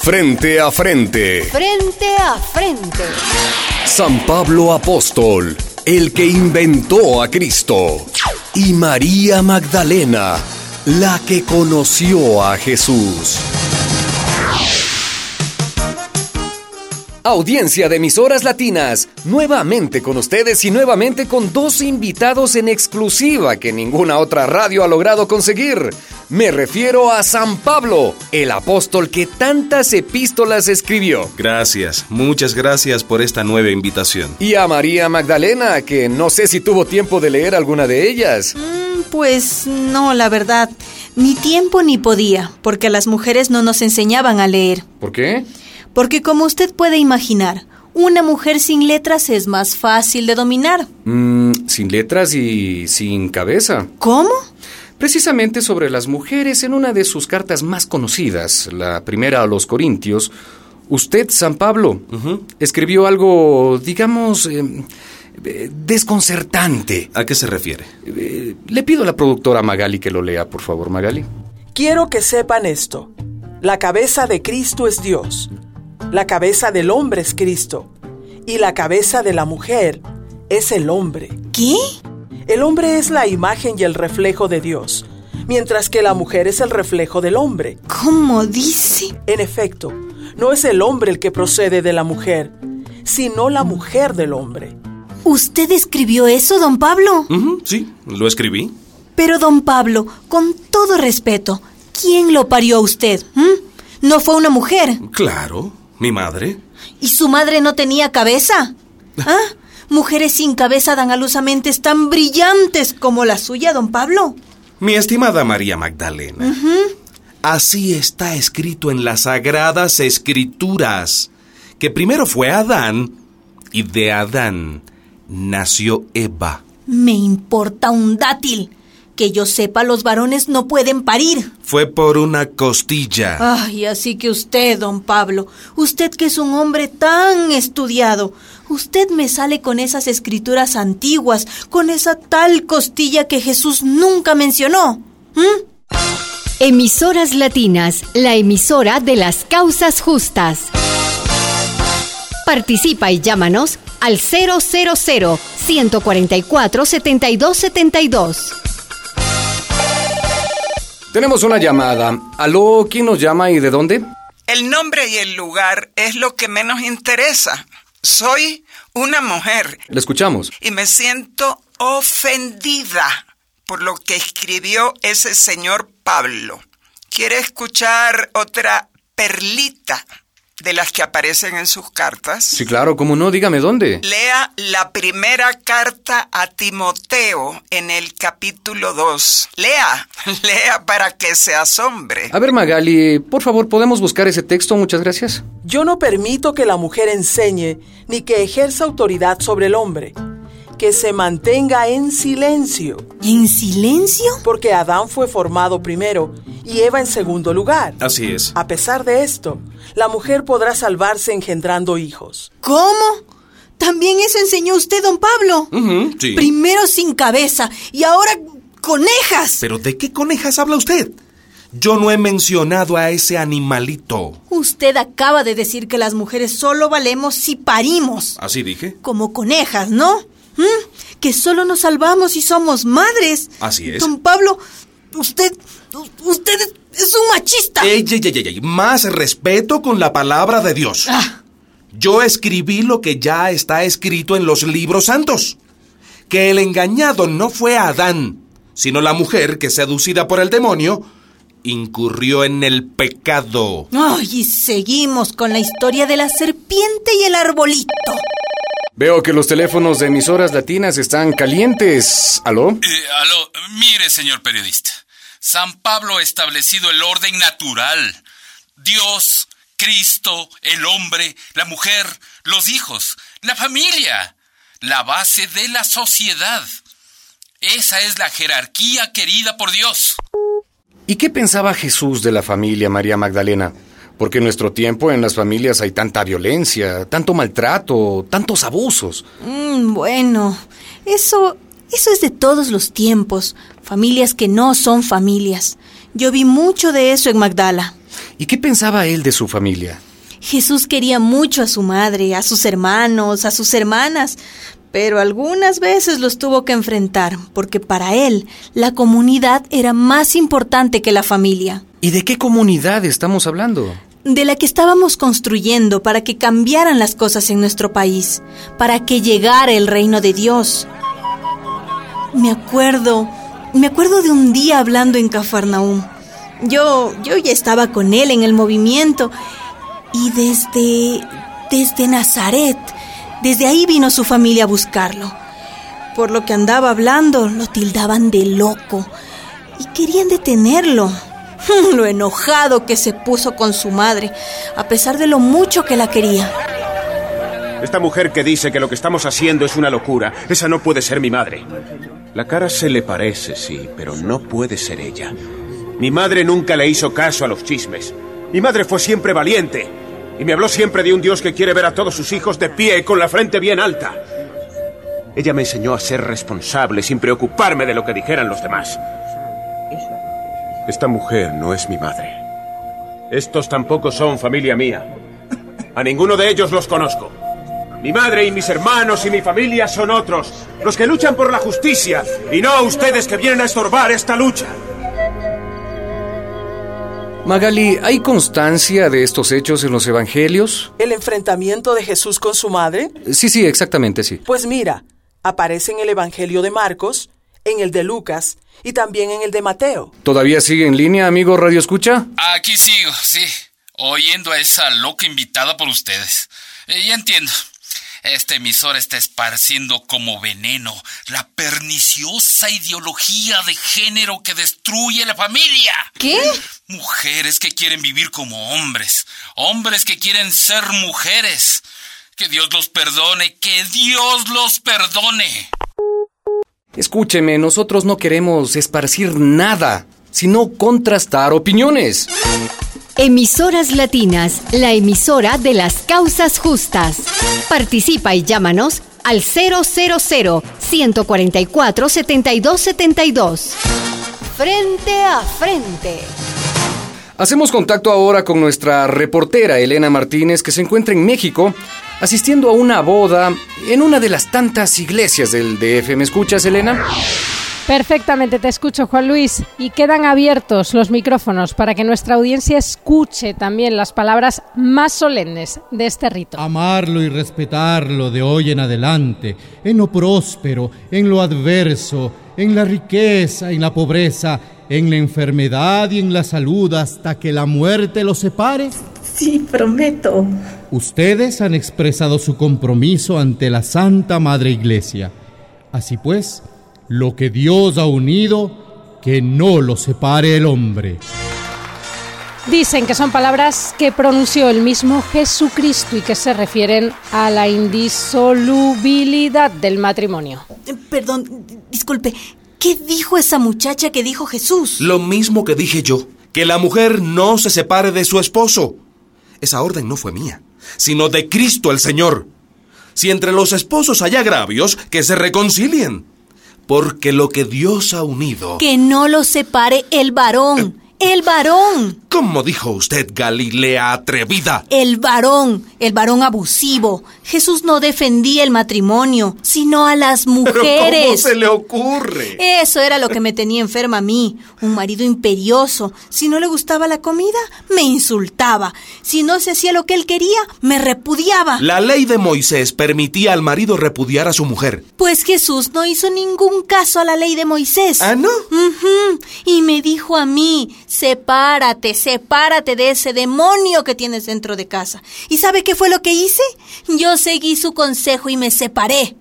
Frente a frente. Frente a frente. San Pablo Apóstol, el que inventó a Cristo. Y María Magdalena, la que conoció a Jesús. Audiencia de emisoras latinas, nuevamente con ustedes y nuevamente con dos invitados en exclusiva que ninguna otra radio ha logrado conseguir. Me refiero a San Pablo, el apóstol que tantas epístolas escribió. Gracias, muchas gracias por esta nueva invitación. Y a María Magdalena, que no sé si tuvo tiempo de leer alguna de ellas. Mm, pues no, la verdad. Ni tiempo ni podía, porque a las mujeres no nos enseñaban a leer. ¿Por qué? Porque como usted puede imaginar, una mujer sin letras es más fácil de dominar. Mm, sin letras y sin cabeza. ¿Cómo? Precisamente sobre las mujeres, en una de sus cartas más conocidas, la primera a los Corintios, usted, San Pablo, escribió algo, digamos, eh, eh, desconcertante. ¿A qué se refiere? Eh, le pido a la productora Magali que lo lea, por favor, Magali. Quiero que sepan esto. La cabeza de Cristo es Dios. La cabeza del hombre es Cristo y la cabeza de la mujer es el hombre. ¿Qué? El hombre es la imagen y el reflejo de Dios, mientras que la mujer es el reflejo del hombre. ¿Cómo dice? En efecto, no es el hombre el que procede de la mujer, sino la mujer del hombre. ¿Usted escribió eso, don Pablo? sí, lo escribí. Pero, don Pablo, con todo respeto, ¿quién lo parió a usted? ¿No fue una mujer? Claro. ¿Mi madre? ¿Y su madre no tenía cabeza? ¿Ah? ¿Mujeres sin cabeza dan a luz a mentes tan brillantes como la suya, don Pablo? Mi estimada María Magdalena. Así está escrito en las sagradas escrituras, que primero fue Adán y de Adán nació Eva. Me importa un dátil. Que yo sepa, los varones no pueden parir. Fue por una costilla. Ay, así que usted, don Pablo, usted que es un hombre tan estudiado, usted me sale con esas escrituras antiguas, con esa tal costilla que Jesús nunca mencionó. Emisoras Latinas, la emisora de las causas justas. Participa y llámanos al 000 144 7272. Tenemos una llamada. ¿Aló? ¿Quién nos llama y de dónde? El nombre y el lugar es lo que menos interesa. Soy una mujer. Le escuchamos. Y me siento ofendida por lo que escribió ese señor Pablo. ¿Quiere escuchar otra perlita de las que aparecen en sus cartas? Sí, claro, ¿cómo no? Dígame dónde. Lea la primera carta a Timoteo en el capítulo 2. Lea, lea para que se asombre. A ver, Magali, por favor, ¿podemos buscar ese texto? Muchas gracias. Yo no permito que la mujer enseñe ni que ejerza autoridad sobre el hombre que se mantenga en silencio. ¿En silencio? Porque Adán fue formado primero y Eva en segundo lugar. Así es. A pesar de esto, la mujer podrá salvarse engendrando hijos. ¿Cómo? También eso enseñó usted, don Pablo. sí. Primero sin cabeza y ahora conejas. ¿Pero de qué conejas habla usted? Yo no he mencionado a ese animalito. Usted acaba de decir que las mujeres solo valemos si parimos. Así dije. Como conejas, ¿no? ¿Mm? Que solo nos salvamos si somos madres. Así es. Don Pablo, usted. Usted es un machista. Ey, ey, ey, ey, Más respeto con la palabra de Dios. Ah. Yo escribí lo que ya está escrito en los libros santos. Que el engañado no fue Adán, sino la mujer que, seducida por el demonio, incurrió en el pecado. Ay, y seguimos con la historia de la serpiente y el arbolito. Veo que los teléfonos de emisoras latinas están calientes. ¿Aló? Eh, aló, mire, señor periodista. San Pablo ha establecido el orden natural. Dios, Cristo, el hombre, la mujer, los hijos, la familia, la base de la sociedad. Esa es la jerarquía querida por Dios. ¿Y qué pensaba Jesús de la familia María Magdalena? Porque en nuestro tiempo en las familias hay tanta violencia, tanto maltrato, tantos abusos. Mm, bueno, eso, eso es de todos los tiempos. Familias que no son familias. Yo vi mucho de eso en Magdala. ¿Y qué pensaba él de su familia? Jesús quería mucho a su madre, a sus hermanos, a sus hermanas, pero algunas veces los tuvo que enfrentar, porque para él la comunidad era más importante que la familia. ¿Y de qué comunidad estamos hablando? De la que estábamos construyendo para que cambiaran las cosas en nuestro país, para que llegara el reino de Dios. Me acuerdo, me acuerdo de un día hablando en Cafarnaúm. Yo, yo ya estaba con él en el movimiento y desde, desde Nazaret, desde ahí vino su familia a buscarlo. Por lo que andaba hablando, lo tildaban de loco y querían detenerlo. Lo enojado que se puso con su madre, a pesar de lo mucho que la quería. Esta mujer que dice que lo que estamos haciendo es una locura, esa no puede ser mi madre. La cara se le parece, sí, pero no puede ser ella. Mi madre nunca le hizo caso a los chismes. Mi madre fue siempre valiente. Y me habló siempre de un Dios que quiere ver a todos sus hijos de pie y con la frente bien alta. Ella me enseñó a ser responsable sin preocuparme de lo que dijeran los demás. Esta mujer no es mi madre. Estos tampoco son familia mía. A ninguno de ellos los conozco. Mi madre y mis hermanos y mi familia son otros, los que luchan por la justicia, y no ustedes que vienen a estorbar esta lucha. Magali, ¿hay constancia de estos hechos en los evangelios? ¿El enfrentamiento de Jesús con su madre? Sí, sí, exactamente, sí. Pues mira, aparece en el Evangelio de Marcos, en el de Lucas y también en el de Mateo. ¿Todavía sigue en línea, amigo Radio Escucha? Aquí sigo, sí, oyendo a esa loca invitada por ustedes. Eh, ya entiendo. Este emisor está esparciendo como veneno la perniciosa ideología de género que destruye la familia. ¿Qué? Mujeres que quieren vivir como hombres, hombres que quieren ser mujeres. Que Dios los perdone, que Dios los perdone. Escúcheme, nosotros no queremos esparcir nada, sino contrastar opiniones. Emisoras Latinas, la emisora de las causas justas. Participa y llámanos al 000 144 7272. Frente a frente. Hacemos contacto ahora con nuestra reportera Elena Martínez, que se encuentra en México, asistiendo a una boda en una de las tantas iglesias del DF. ¿Me escuchas, Elena? Perfectamente, te escucho, Juan Luis. Y quedan abiertos los micrófonos para que nuestra audiencia escuche también las palabras más solemnes de este rito. Amarlo y respetarlo de hoy en adelante, en lo próspero, en lo adverso, en la riqueza, en la pobreza, en la enfermedad y en la salud, hasta que la muerte los separe. Sí, prometo. Ustedes han expresado su compromiso ante la Santa Madre Iglesia. Así pues, lo que Dios ha unido, que no lo separe el hombre. Dicen que son palabras que pronunció el mismo Jesucristo y que se refieren a la indisolubilidad del matrimonio. Eh, Perdón, disculpe, ¿qué dijo esa muchacha que dijo Jesús? Lo mismo que dije yo, que la mujer no se separe de su esposo. Esa orden no fue mía, sino de Cristo el Señor. Si entre los esposos hay agravios, que se reconcilien. Porque lo que Dios ha unido... Que no lo separe el varón. El varón. ¿Cómo dijo usted, Galilea atrevida? El varón, el varón abusivo. Jesús no defendía el matrimonio, sino a las ¿Pero cómo mujeres. se le ocurre? Eso era lo que me tenía enferma a mí. Un marido imperioso. Si no le gustaba la comida, me insultaba. Si no se hacía lo que él quería, me repudiaba. La ley de Moisés permitía al marido repudiar a su mujer. Pues Jesús no hizo ningún caso a la ley de Moisés. ¿Ah, no? Ujú. Y me dijo a mí, sepárate, sepárate de ese demonio que tienes dentro de casa. ¿Y sabe qué fue lo que hice? Yo seguí su consejo y me separé.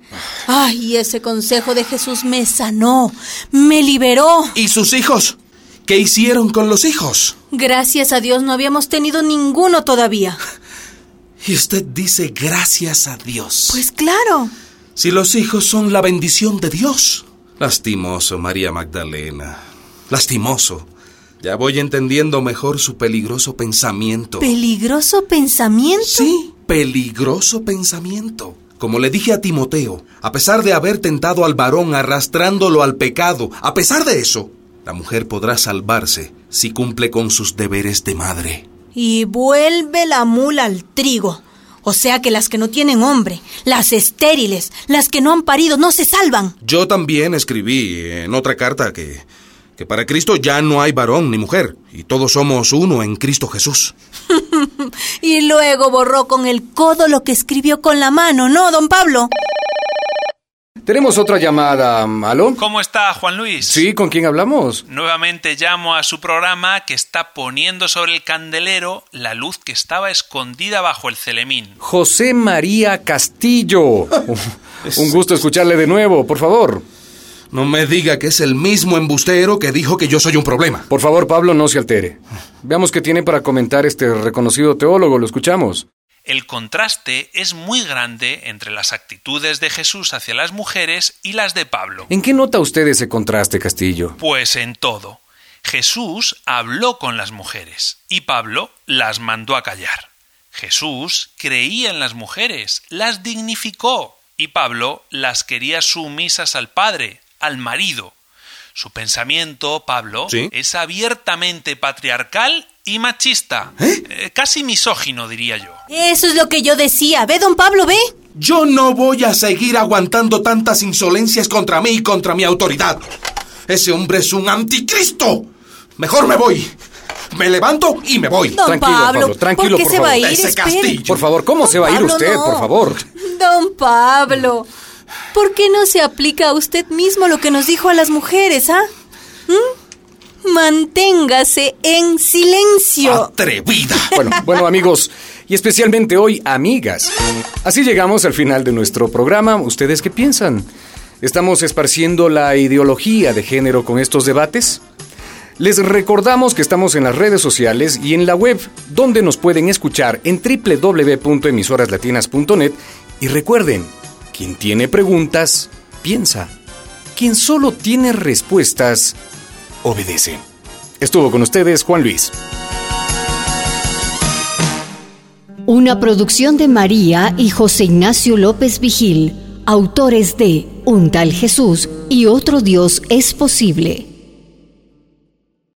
Ay, ese consejo de Jesús me sanó, me liberó. ¿Y sus hijos? ¿Qué hicieron con los hijos? Gracias a Dios no habíamos tenido ninguno todavía. Y usted dice gracias a Dios. Pues claro. Si los hijos son la bendición de Dios. Lastimoso, María Magdalena. Lastimoso. Ya voy entendiendo mejor su peligroso pensamiento. ¿Peligroso pensamiento? Sí, peligroso pensamiento. Como le dije a Timoteo, a pesar de haber tentado al varón arrastrándolo al pecado, a pesar de eso, la mujer podrá salvarse si cumple con sus deberes de madre. Y vuelve la mula al trigo. O sea que las que no tienen hombre, las estériles, las que no han parido, no se salvan. Yo también escribí en otra carta que, que para Cristo ya no hay varón ni mujer, y todos somos uno en Cristo Jesús. y luego borró con el codo lo que escribió con la mano, ¿no, don Pablo? Tenemos otra llamada. ¿Aló? ¿Cómo está, Juan Luis? Sí, ¿con quién hablamos? Nuevamente llamo a su programa que está poniendo sobre el candelero la luz que estaba escondida bajo el celemín. José María Castillo. Un gusto escucharle de nuevo, por favor. No me diga que es el mismo embustero que dijo que yo soy un problema. Por favor, Pablo, no se altere. Veamos qué tiene para comentar este reconocido teólogo. Lo escuchamos. El contraste es muy grande entre las actitudes de Jesús hacia las mujeres y las de Pablo. ¿En qué nota usted ese contraste, Castillo? Pues en todo. Jesús habló con las mujeres y Pablo las mandó a callar. Jesús creía en las mujeres, las dignificó y Pablo las quería sumisas al Padre, al marido. Su pensamiento, Pablo, es abiertamente patriarcal y machista. ¿Eh? casi misógino, diría yo. Eso es lo que yo decía. ¿Ve, don Pablo, ve? Yo no voy a seguir aguantando tantas insolencias contra mí y contra mi autoridad. Ese hombre es un anticristo. Mejor me voy. Me levanto y me voy. Don tranquilo, Pablo, tranquilo, ¿por, qué se favor. va a ir? Ese castillo. Por favor, ¿cómo se va a ir usted, por favor? Don Pablo, ¿por qué no se aplica a usted mismo lo que nos dijo a las mujeres, ah? ¿Mm? Manténgase en silencio. Atrevida. Bueno, bueno, amigos, y especialmente hoy, amigas. Así llegamos al final de nuestro programa. ¿Ustedes qué piensan? ¿Estamos esparciendo la ideología de género con estos debates? Les recordamos que estamos en las redes sociales y en la web, donde nos pueden escuchar en www.emisoraslatinas.net. Y recuerden, quien tiene preguntas, piensa. Quien solo tiene respuestas, obedece. Estuvo con ustedes Juan Luis. Una producción de María y José Ignacio López Vigil, autores de Un tal Jesús y otro Dios es posible.